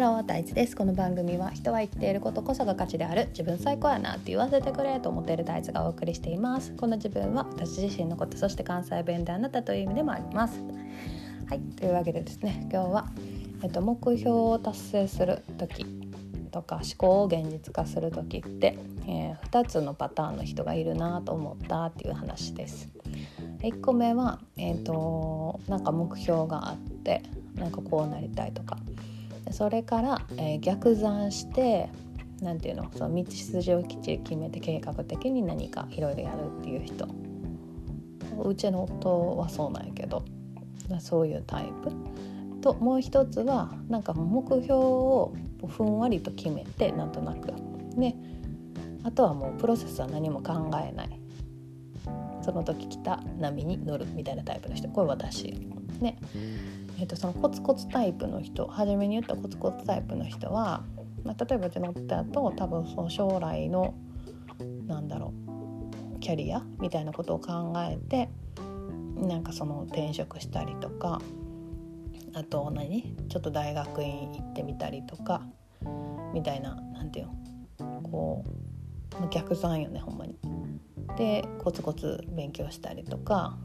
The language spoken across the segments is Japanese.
ロー大地です。この番組は人は言っていることこそが価値である自分最高やなって言わせてくれと思っている大地がお送りしています。この自分は私自身のことそして関西弁であなたという意味でもあります。はいというわけでですね今日はえっと目標を達成する時とか思考を現実化する時って、えー、2つのパターンの人がいるなと思ったっていう話です。1個目は、えーと、なんか目標があってなんかこうなりたいとか。それから、えー、逆算して何て言うの？その道筋をきっちり決めて計画的に何かいろいろやるっていう人。うちの夫はそうなんやけど。そういうタイプ。ともう一つはなんか目標をふんわりと決めてなんとなく。ね。あとはもうプロセスは何も考えない。その時来た波に乗るみたいなタイプの人。これ私。ね。えーと、そのコツコツタイプの人初めに言ったコツコツタイプの人は、まあ、例えばうちの夫だと多分その将来のなんだろうキャリアみたいなことを考えてなんかその転職したりとかあと何？ちょっと大学院行ってみたりとかみたいな何て言うの？こう逆算よねほんまに。でコツコツ勉強したりとか、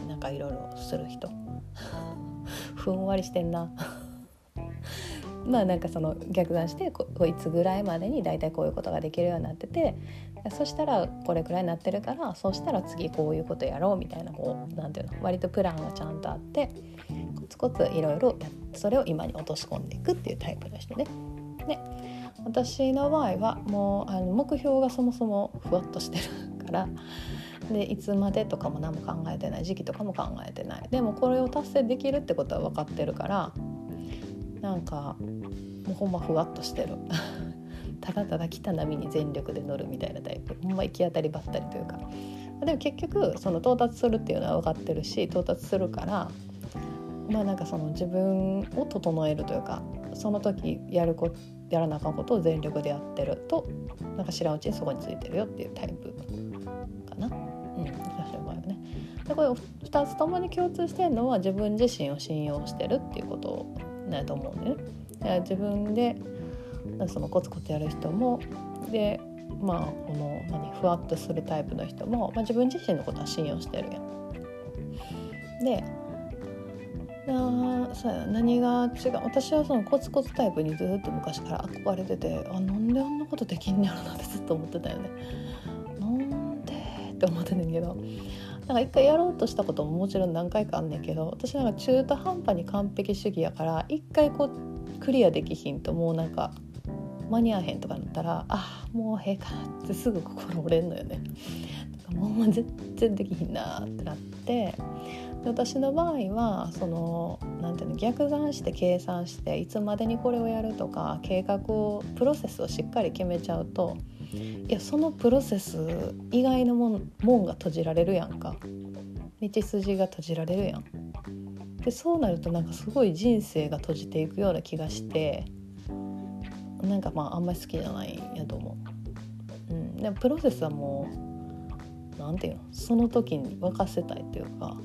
うん、なんかいろいろする人。ふんわりしてんな まあなんかその逆算してこいつぐらいまでに大体こういうことができるようになっててそしたらこれくらいになってるからそうしたら次こういうことやろうみたいなこうなんていうの割とプランがちゃんとあってコツコツいろいろそれを今に落とし込んでいくっていうタイプの人ね。で私の場合はもうあの目標がそもそもふわっとしてるからでいつまでとかも何も考えてない時期とかも考えてない。でもこれを達成できるってことは分かってるからなんかもうほんまふわっとしてる。ただただ来た波に全力で乗るみたいなタイプ。ほんま行き当たりばったりというか。でも結局その到達するっていうのは分かってるし到達するからまあなんかその自分を整えるというかその時やるこやらなあかんことを全力でやってるとなんか知らんうちにそこについてるよっていうタイプかな。うん、私の場合はね。でこれ2つともに共通してるのは自分自身を信用してるっていうことだと思うんだよね。自分でそのコツコツやる人もでまあこの何ふわっとするタイプの人も、まあ、自分自身のことは信用してるやん。であそうや何が違う私はそのコツコツタイプにずっと昔から憧れててあなんであんなことできんねやろなってずっと思ってたよね。って思ってんねんけどなんか一回やろうとしたことももちろん何回かあんねんけど私なんか中途半端に完璧主義やから一回こうクリアできひんともうなんか間に合わへんとかなったらあもうへえかなってすぐ心折れんのよね。もう全然できひんなってなって私の場合はそのなんていうの逆算して計算していつまでにこれをやるとか計画をプロセスをしっかり決めちゃうといやそのプロセス以外のもんもんが閉じられるやんか道筋が閉じられるやん。でそうなるとなんかすごい人生が閉じていくような気がしてなんかまああんまり好きじゃないんやと思う。うん、でもプロセスはもう何て言うのその時に任せたいっていうか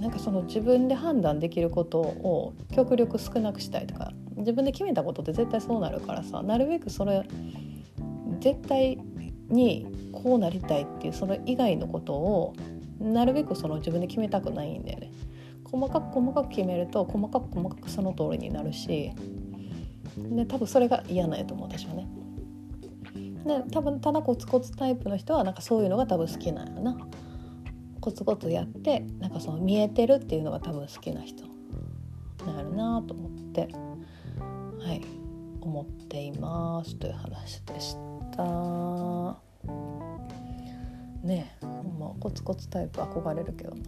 なんかその自分で判断できることを極力少なくしたいとか自分で決めたことって絶対そうなるからさなるべくそれ絶対にこうなりたいっていうそれ以外のことをなるべくその自分で決めたくないんだよね。細かく細かく決めると細かく細かくその通りになるしで多分それが嫌なんやと思う私はね。で多分ただコツコツタイプの人はなんかそういうのが多分好きなんやな。コツコツやってなんかその見えてるっていうのが多分好きな人になるなと思ってはい思っていますという話でした。ねえまコツコツタイプ憧れるけどな。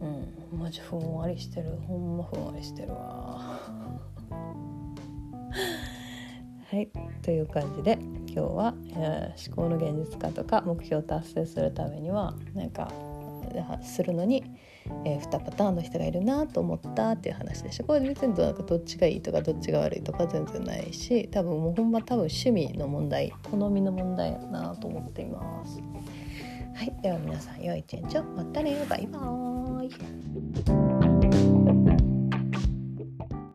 うんマジふんわりしてる。ほんまふんわりしてるわ。はい。という感じで今日は、えー、思考の現実化とか目標を達成するためにはなんかするのに、えー、2パターンの人がいるなと思ったっていう話でしたこれ別になんかどっちがいいとかどっちが悪いとか全然ないし多分もうほんま多分趣味の問題好みの問題やなと思っています。はい。では皆さん良い一日を。またね。バイバーイ。